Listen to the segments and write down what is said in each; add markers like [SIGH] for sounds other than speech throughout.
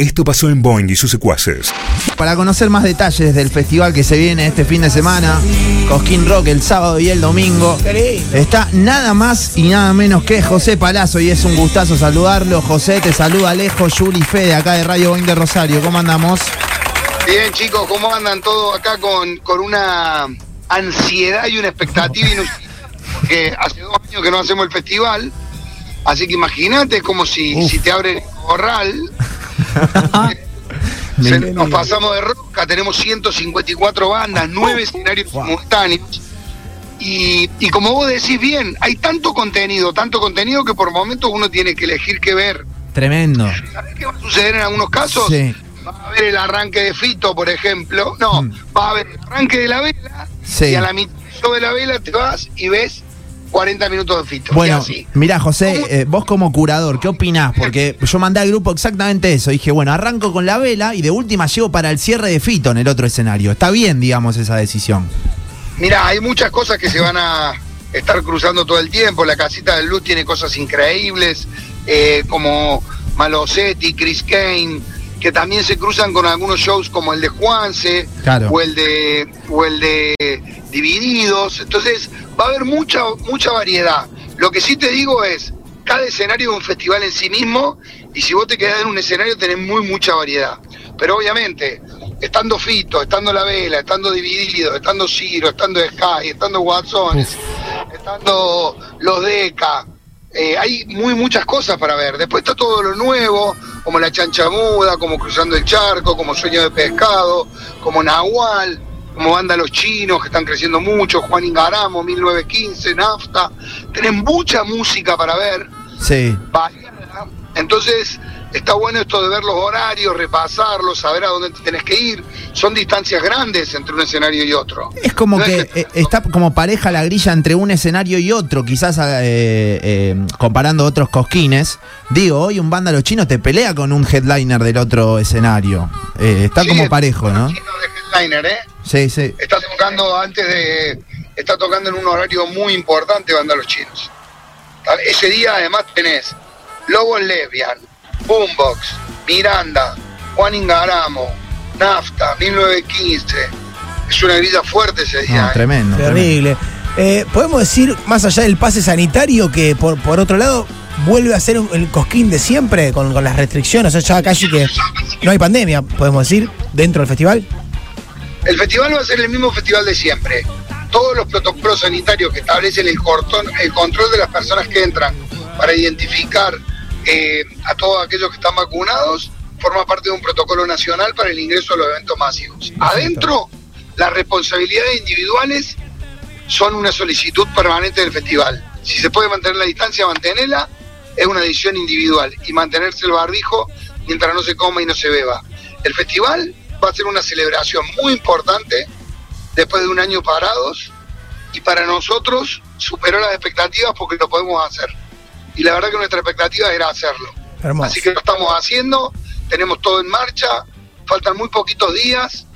Esto pasó en Boeing y sus secuaces. Para conocer más detalles del festival que se viene este fin de semana, Cosquín Rock el sábado y el domingo, está nada más y nada menos que José Palazzo y es un gustazo saludarlo. José, te saluda Alejo, Juli Fede acá de Radio Boeing de Rosario. ¿Cómo andamos? Bien, chicos, ¿cómo andan todos acá con, con una ansiedad y una expectativa? Porque hace dos años que no hacemos el festival, así que imagínate, es como si, si te abren el corral. [LAUGHS] Se- nos pasamos de roca, tenemos 154 bandas, 9 escenarios simultáneos. Y, y como vos decís bien, hay tanto contenido, tanto contenido que por momentos uno tiene que elegir qué ver. Tremendo. ¿Sabés qué va a suceder en algunos casos? Sí. Va a haber el arranque de Fito, por ejemplo. No, Mm. va a haber el arranque de la vela Sí. y a la mitad de la vela te vas y ves 40 minutos de Fito. Bueno, mirá, José, eh, vos como curador, ¿qué opinás? Porque yo mandé al grupo exactamente eso. Dije, bueno, arranco con la vela y de última llego para el cierre de Fito en el otro escenario. Está bien, digamos, esa decisión. Mira, hay muchas cosas que se van a estar cruzando todo el tiempo. La casita del Luz tiene cosas increíbles, eh, como Malosetti, Chris Kane, que también se cruzan con algunos shows como el de Juanse Claro. o el de o el de Divididos. Entonces, va a haber mucha mucha variedad. Lo que sí te digo es, cada escenario es un festival en sí mismo y si vos te quedás en un escenario tenés muy mucha variedad. Pero obviamente, estando Fito, estando La Vela, estando Dividido, estando Ciro, estando Sky, estando Watson, estando Los Deca, eh, hay muy muchas cosas para ver. Después está todo lo nuevo, como La Chancha Muda, como Cruzando el Charco, como Sueño de Pescado, como Nahual, como Banda Los Chinos, que están creciendo mucho, Juan Ingaramo, 1915, Nafta. Tenés mucha música para ver Sí. variada. Entonces, está bueno esto de ver los horarios, repasarlos, saber a dónde te tenés que ir. Son distancias grandes entre un escenario y otro. Es como No es que eh, está como pareja la grilla entre un escenario y otro, quizás eh, eh, comparando otros cosquines. Digo, hoy un banda los chinos te pelea con un headliner del otro escenario. Eh, está Sí, como parejo, ¿no? chino de headliner, ¿eh? Sí, sí. Está tocando antes de. Está tocando en un horario muy importante, Banda Los Chinos. Ese día además tenés Lobo Lesbian, Boombox, Miranda, Juan Ingaramo, Nafta, 1915. Es una grilla fuerte ese día. No, ¿eh? tremendo. Terrible. Eh, Podemos decir, más allá del pase sanitario, que por, por otro lado vuelve a ser el cosquín de siempre con, con las restricciones. O sea, ya casi que no hay pandemia, podemos decir, dentro del festival. El festival va a ser el mismo festival de siempre. Todos los protocolos sanitarios que establecen el, cortón, el control de las personas que entran para identificar eh, a todos aquellos que están vacunados forma parte de un protocolo nacional para el ingreso a los eventos masivos. Adentro, las responsabilidades individuales son una solicitud permanente del festival. Si se puede mantener la distancia, mantenerla, es una decisión individual. Y mantenerse el barbijo mientras no se coma y no se beba. El festival va a ser una celebración muy importante después de un año parados y para nosotros superó las expectativas porque lo podemos hacer. Y la verdad que nuestra expectativa era hacerlo. Hermoso. Así que lo estamos haciendo, tenemos todo en marcha, faltan muy poquitos días.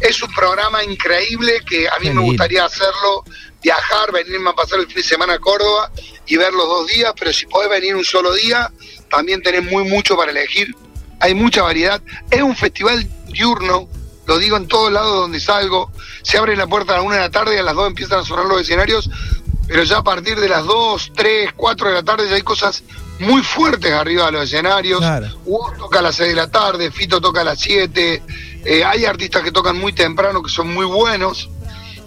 Es un programa increíble que a mí me gustaría hacerlo, viajar, venirme a pasar el fin de semana a Córdoba y ver los dos días, pero si podés venir un solo día, también tenés muy mucho para elegir. Hay mucha variedad. Es un festival diurno, lo digo en todos lados donde salgo. Se abre la puerta a la una de la tarde y a las dos empiezan a sonar los escenarios, pero ya a partir de las dos, tres, cuatro de la tarde ya hay cosas muy fuertes arriba de los escenarios. Claro. Hugo toca a las 6 de la tarde, Fito toca a las 7, eh, hay artistas que tocan muy temprano que son muy buenos.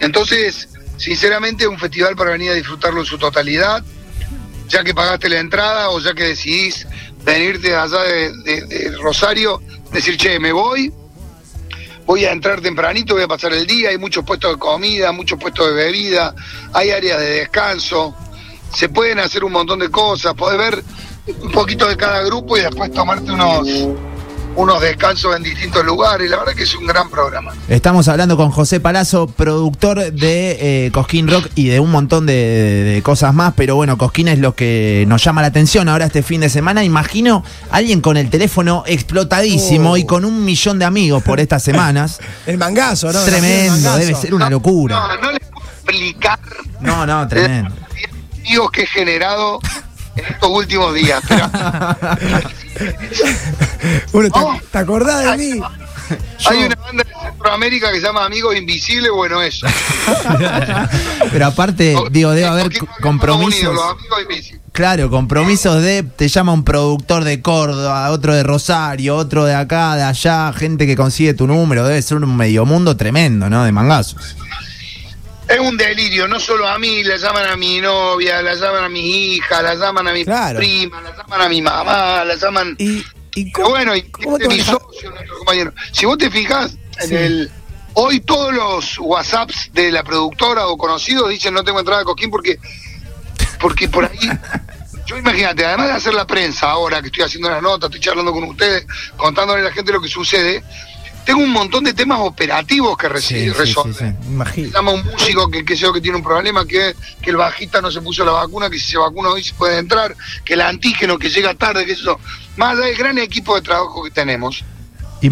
Entonces, sinceramente, es un festival para venir a disfrutarlo en su totalidad, ya que pagaste la entrada o ya que decidís venirte allá de, de- de Rosario, decir, che, me voy, voy a entrar tempranito, voy a pasar el día, hay muchos puestos de comida, muchos puestos de bebida, hay áreas de descanso, se pueden hacer un montón de cosas, podés ver un poquito de cada grupo y después tomarte unos, unos descansos en distintos lugares, la verdad que es un gran programa. Estamos hablando con José Palazzo, productor de eh, Cosquín Rock y de un montón de, de cosas más, pero bueno, Cosquín es lo que nos llama la atención ahora este fin de semana. Imagino alguien con el teléfono explotadísimo Oh. y con un millón de amigos por estas semanas. [LAUGHS] El mangazo, ¿no? Tremendo, mangazo. debe ser una locura. No, no les puedo explicar No, no, tremendo. los que he generado en estos últimos días. Pero [LAUGHS] ¿te, Oh. te acordás de mí? [LAUGHS] hay una banda de Centroamérica que se llama Amigos Invisibles, bueno, eso. [LAUGHS] Pero aparte, digo, debe haber compromisos. Unidos, los Amigos Invisibles. Claro, compromisos de, te llama un productor de Córdoba, otro de Rosario, otro de acá, de allá, gente que consigue tu número, debe ser un medio mundo tremendo, ¿no? De mangazos. Es un delirio, no solo a mí, la llaman a mi novia, la llaman a mi hija, la llaman a mi Claro. prima, la llaman a mi mamá, la llaman... ¿Y, bueno, y cómo te este mi socio, nuestro compañero. Si vos te fijas, en el hoy todos los WhatsApps de la productora o conocidos dicen no tengo entrada de Coquín porque porque por ahí [LAUGHS] yo imagínate, además de hacer la prensa ahora que estoy haciendo las notas, estoy charlando con ustedes, contándole a la gente lo que sucede, tengo un montón de temas operativos que reci- resolver. Imagino. Llama un músico que, que sé yo, que tiene un problema, que, que el bajista no se puso la vacuna, que si se vacuna hoy se puede entrar, que el antígeno que llega tarde, que eso. Más allá del gran equipo de trabajo que tenemos,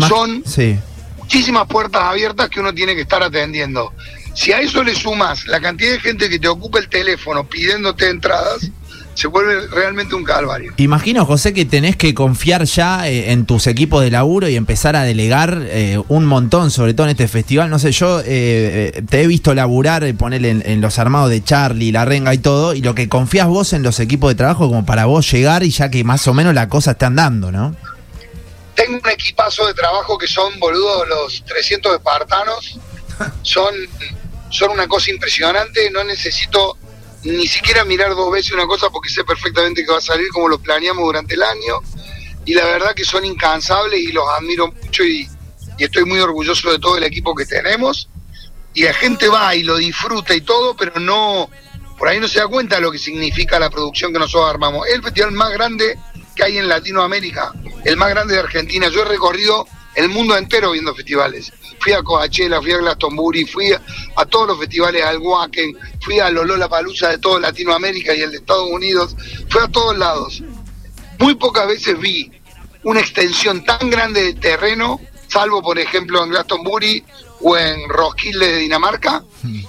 Son- Sí. muchísimas puertas abiertas que uno tiene que estar atendiendo. Si a eso le sumas la cantidad de gente que te ocupa el teléfono pidiéndote entradas, se vuelve realmente un calvario. Imagino, José, que tenés que confiar ya eh, en tus equipos de laburo y empezar a delegar eh, un montón, sobre todo en este festival. No sé, yo eh, eh, te he visto laburar, en, en los armados de Charlie, la renga y todo, y lo que confías vos en los equipos de trabajo como para vos llegar y ya que más o menos la cosa está andando, ¿no? Tengo un equipazo de trabajo que son, boludo, los 300 espartanos. [LAUGHS] Son, son una cosa impresionante. No necesito ni siquiera mirar dos veces una cosa porque sé perfectamente que va a salir como lo planeamos durante el año. Y la verdad que son incansables y los admiro mucho y, estoy muy orgulloso de todo el equipo que tenemos. Y la gente va y lo disfruta y todo, pero no, por ahí no se da cuenta de lo que significa la producción que nosotros armamos. El festival más grande que hay en Latinoamérica, el más grande de Argentina. Yo he recorrido el mundo entero viendo festivales. Fui a Coachella, fui a Glastonbury, fui a, a todos los festivales, al Wacken, fui a los Lollapalooza de toda Latinoamérica y el de Estados Unidos, fui a todos lados. Muy pocas veces vi una extensión tan grande de terreno, salvo por ejemplo en Glastonbury o en Roskilde de Dinamarca,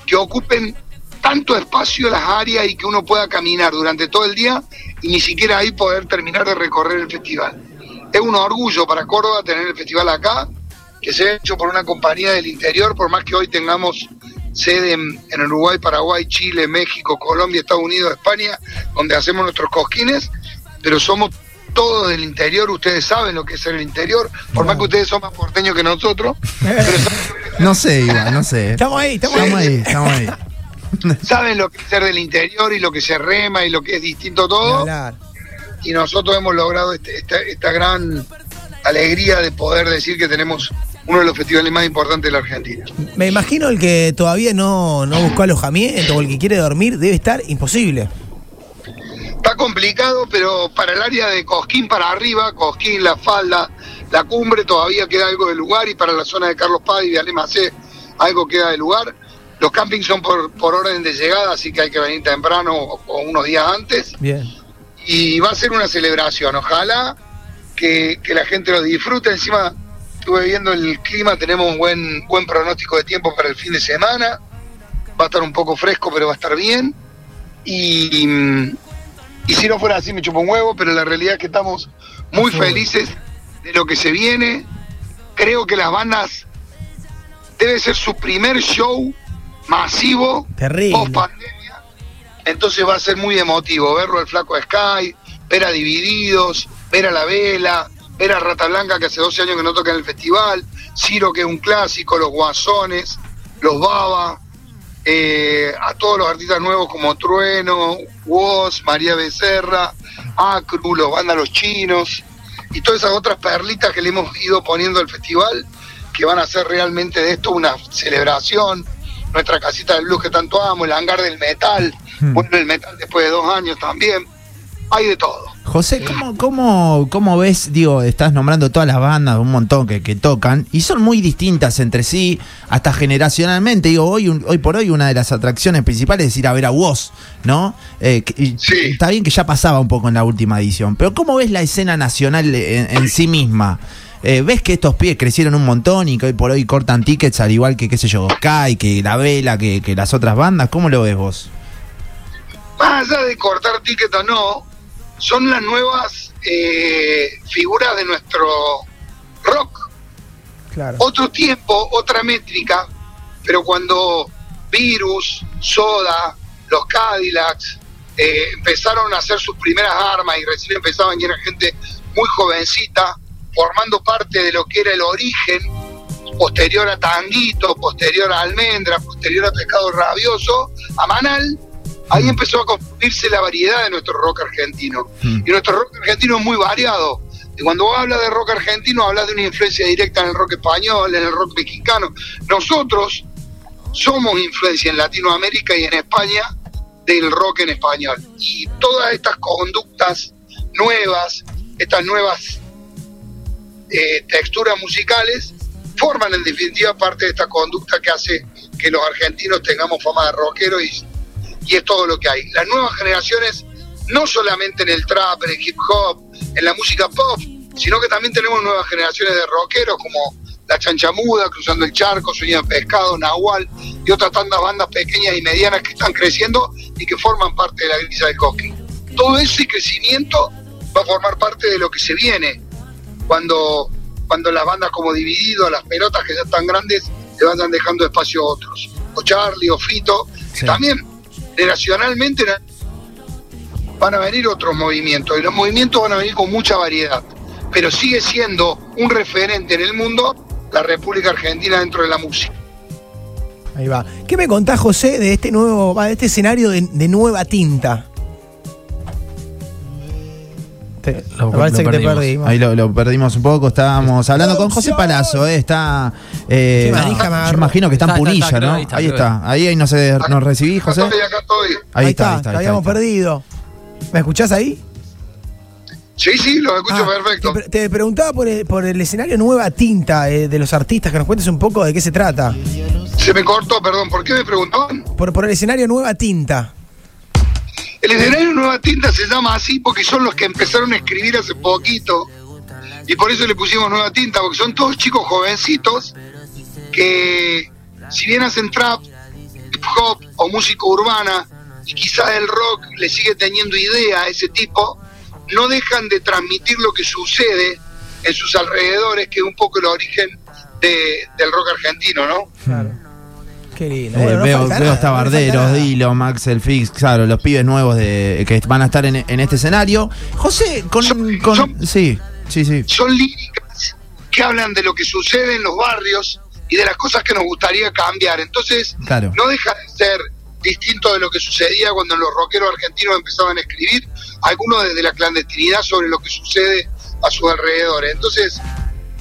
que ocupen tanto espacio las áreas y que uno pueda caminar durante todo el día y ni siquiera ahí poder terminar de recorrer el festival. Es un orgullo para Córdoba tener el festival acá, que se ha hecho por una compañía del interior, por más que hoy tengamos sede en, en Uruguay, Paraguay, Chile, México, Colombia, Estados Unidos, España, donde hacemos nuestros cosquines, pero somos todos del interior, ustedes saben lo que es el interior, por más que ustedes son más porteños que nosotros, pero saben, [LAUGHS] No sé, Iván, no sé. Estamos ahí, estamos, Estamos ahí. ahí, estamos ahí. [LAUGHS] saben lo que es ser del interior y lo que se rema y lo que es distinto todo. Y nosotros hemos logrado este- esta, esta gran alegría de poder decir que tenemos uno de los festivales más importantes de la Argentina. Me imagino el que todavía no, no buscó alojamiento o el que quiere dormir debe estar imposible. Está complicado, pero para el área de Cosquín para arriba, Cosquín, La Falda, La Cumbre, todavía queda algo de lugar y para la zona de Carlos Paz y de Alemacé algo queda de lugar. Los campings son por, por orden de llegada, así que hay que venir temprano o, o unos días antes. Bien. y va a ser una celebración. Ojalá que, que la gente lo disfrute. Encima, estuve viendo el clima, tenemos un buen, buen pronóstico de tiempo para el fin de semana. Va a estar un poco fresco, pero va a estar bien. Y, y si no fuera así, me chupo un huevo, pero la realidad es que estamos muy felices de lo que se viene. Creo que las bandas debe ser su primer show masivo Terrible. post pandemia. Entonces va a ser muy emotivo verlo al flaco Sky, ver a Divididos, ver a La Vela, ver a Rata Blanca que hace 12 años que no toca en el festival, Ciro que es un clásico, los Guasones, los Baba, eh, a todos los artistas nuevos como Trueno, Woz, María Becerra, Acru, los Vándalos Chinos y todas esas otras perlitas que le hemos ido poniendo al festival que van a hacer realmente de esto una celebración. Nuestra casita del blues que tanto amo, el hangar del metal, vuelve el metal después de dos años también. Hay de todo. José, ¿cómo, cómo, cómo ves? Digo, estás nombrando todas las bandas, un montón que, que tocan, y son muy distintas entre sí, hasta generacionalmente. Digo, hoy, un- hoy por hoy una de las atracciones principales es ir a ver a Woz, ¿no? Eh, que- Sí. Está bien que ya pasaba un poco en la última edición, pero ¿cómo ves la escena nacional en, en sí misma? Eh, ¿Ves que estos pies crecieron un montón y que hoy por hoy cortan tickets al igual que, qué sé yo, Sky, que La Vela, que, que las otras bandas? ¿Cómo lo ves vos? Más allá de cortar ticket o no, son las nuevas eh, figuras de nuestro rock. Claro. Otro tiempo, otra métrica, pero cuando Virus, Soda, los Cadillacs eh, empezaron a hacer sus primeras armas y recién empezaban y era gente muy jovencita, formando parte de lo que era el origen posterior a Tanguito, posterior a Almendra, posterior a Pescado Rabioso, a Manal, ahí empezó a construirse la variedad de nuestro rock argentino. Mm. Y nuestro rock argentino es muy variado. Y cuando vos hablas de rock argentino, hablas de una influencia directa en el rock español, en el rock mexicano. Nosotros somos influencia en Latinoamérica y en España del rock en español. Y todas estas conductas nuevas, estas nuevas eh, texturas musicales, forman en definitiva parte de esta conducta que hace que los argentinos tengamos fama de rockero y, y es todo lo que hay. Las nuevas generaciones, no solamente en el trap, en el hip hop, en la música pop, sino que también tenemos nuevas generaciones de rockeros como La Chanchamuda, Cruzando el Charco, Sueño de Pescado, Nahual y otras tantas bandas pequeñas y medianas que están creciendo y que forman parte de la grisa del Cosquín. Todo ese crecimiento va a formar parte de lo que se viene cuando, cuando las bandas como Dividido, las pelotas que ya están grandes, le vayan dejando espacio a otros. O Charlie o Fito, que Sí. también generacionalmente van a venir otros movimientos y los movimientos van a venir con mucha variedad, pero sigue siendo un referente en el mundo la República Argentina dentro de la música. Ahí va. ¿Qué me contás, José, de este nuevo, de este escenario de nueva tinta? Te- Lo- me parece lo que te perdimos. perdimos. Ahí lo, lo perdimos un poco, estábamos hablando con José Palazzo, eh, está... eh, me yo imagino que está en Está, Punilla, está, ¿no? ahí está, Ahí creo está, ahí, ahí nos, nos recibí, José. Acá estoy, acá estoy. Ahí está, ahí ahí habíamos está. perdido. ¿Me escuchás ahí? Sí, sí, lo escucho Ah, perfecto. Te, pre- te preguntaba por el, por el escenario Nueva Tinta eh, de los artistas, que nos cuentes un poco de qué se trata. Se me cortó, perdón, ¿por qué me preguntaban? Por, por el escenario Nueva Tinta. El escenario Nueva Tinta se llama así porque son los que empezaron a escribir hace poquito. Y por eso le pusimos Nueva Tinta, porque son todos chicos jovencitos que, si bien hacen trap, hip hop o música urbana, y quizás el rock le sigue teniendo idea a ese tipo, no dejan de transmitir lo que sucede en sus alrededores, que es un poco el origen de- del rock argentino, ¿no? Claro. Qué lindo. Eh, Bueno, no veo, veo nada, hasta no falta Barderos, nada. Dilo, Max, el Fix, claro, los pibes nuevos de, que van a estar en, en este escenario. José, con, Son- con- son- sí, sí, sí. son líricas que hablan de lo que sucede en los barrios y de las cosas que nos gustaría cambiar. Entonces, Claro. no deja de ser distinto de lo que sucedía cuando los rockeros argentinos empezaban a escribir, algunos desde la clandestinidad sobre lo que sucede a sus alrededores. Entonces,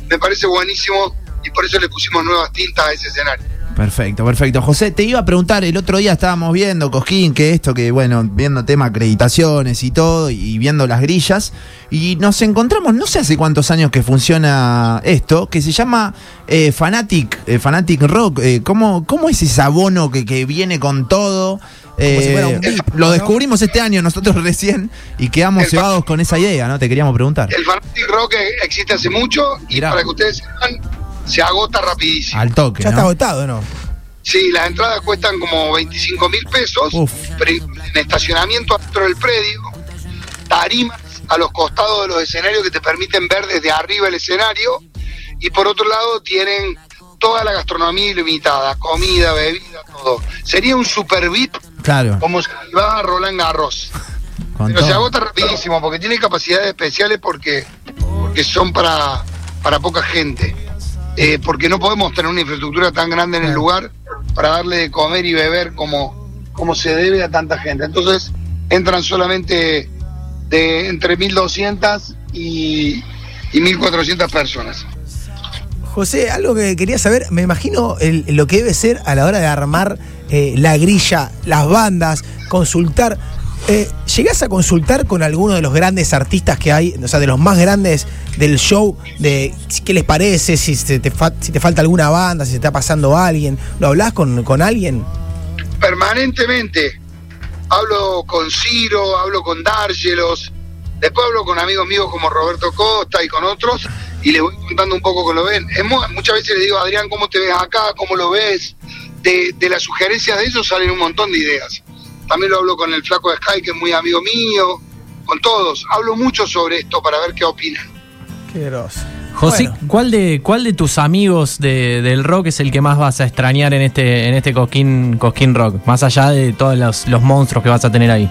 me parece buenísimo y por eso le pusimos nuevas tintas a ese escenario. Perfecto, perfecto. José, te iba a preguntar, el otro día estábamos viendo, Cosquín, que esto, que bueno, viendo tema acreditaciones y todo, y viendo las grillas, y nos encontramos, no sé hace cuántos años que funciona esto, que se llama eh, Fanatic, eh, Fanatic Rock. Eh, ¿cómo, ¿Cómo es ese abono que, que viene con todo? Si fuera un VIP, lo ¿no? descubrimos este año nosotros [LAUGHS] recién y quedamos cebados con esa idea, ¿no? Te queríamos preguntar. El Fanatic Rock existe hace mucho y Mirá. para que ustedes sepan, se agota rapidísimo. Al toque, Ya está agotado, ¿no? Sí, las entradas cuestan como 25 mil pesos, en estacionamiento dentro del predio, tarimas a los costados de los escenarios que te permiten ver desde arriba el escenario, y por otro lado tienen toda la gastronomía ilimitada, comida, bebida, todo. Sería un super VIP Claro, como si va a Roland Garros. [LAUGHS] con Pero se agota rapidísimo porque tiene capacidades especiales porque, porque son para, para poca gente. Eh, porque no podemos tener una infraestructura tan grande en el lugar para darle de comer y beber como, como se debe a tanta gente. Entonces entran solamente de entre 1.200 y, y 1.400 personas. José, algo que quería saber, me imagino el- lo que debe ser a la hora de armar eh, la grilla, las bandas, consultar. Eh, ¿Llegás a consultar con alguno de los grandes artistas que hay, o sea, de los más grandes del show, de qué les parece, si, se te, fa- si te falta alguna banda, si se está pasando alguien? ¿Lo hablás con, con alguien? permanentemente. Hablo con Ciro, hablo con Dargelos, después hablo con amigos míos como Roberto Costa y con otros, y les voy contando un poco cómo lo ven. Muchas veces les digo, Adrián, ¿cómo te ves acá? ¿Cómo lo ves? De, de las sugerencias de ellos salen un montón de ideas. También lo hablo con el flaco de Sky, que es muy amigo mío, con todos. Hablo mucho sobre esto para ver qué opinan. Qué groso. José, Bueno. ¿cuál de cuál de tus amigos de- del rock es el que más vas a extrañar en este en este Cosquín, Cosquín Rock? Más allá de todos los, los monstruos que vas a tener ahí.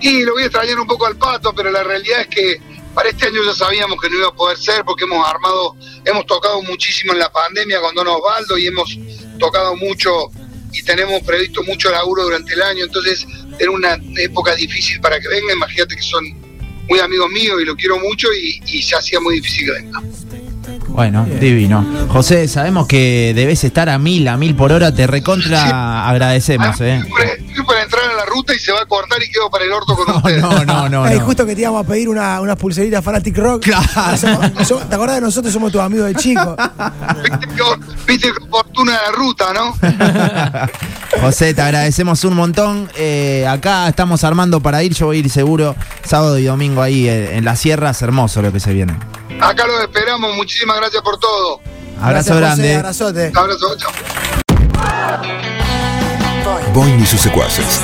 Y lo voy a extrañar un poco al pato, pero la realidad es que para este año ya sabíamos que no iba a poder ser porque hemos armado, hemos tocado muchísimo en la pandemia con Don Osvaldo y hemos tocado mucho y tenemos previsto mucho laburo durante el año, entonces era una época difícil para que venga, imagínate que son muy amigos míos y lo quiero mucho y, y se hacía muy difícil que venga. Bueno, divino. José, sabemos que debes estar a mil, a mil por hora. Te recontra agradecemos, Ah, ¿eh? estoy para- entrar a la ruta y se va a cortar y quedo para el orto con [LAUGHS] No, ustedes. no, no, no. No. justo que te íbamos a pedir una, unas pulseritas Fanatic Rock. Claro. Somos- somos- ¿Te acordás de nosotros? Somos tus amigos de chico. Viste que- Viste qué fortuna de la ruta, ¿no? [LAUGHS] José, te agradecemos un montón. Eh, acá estamos armando para ir. Yo voy a ir seguro sábado y domingo ahí eh, en las sierras. Hermoso lo que se viene. Acá los esperamos, muchísimas gracias por todo. Abrazo Gracias, José, grande. abrazote. Abrazo, chao. Boing y sus secuaces.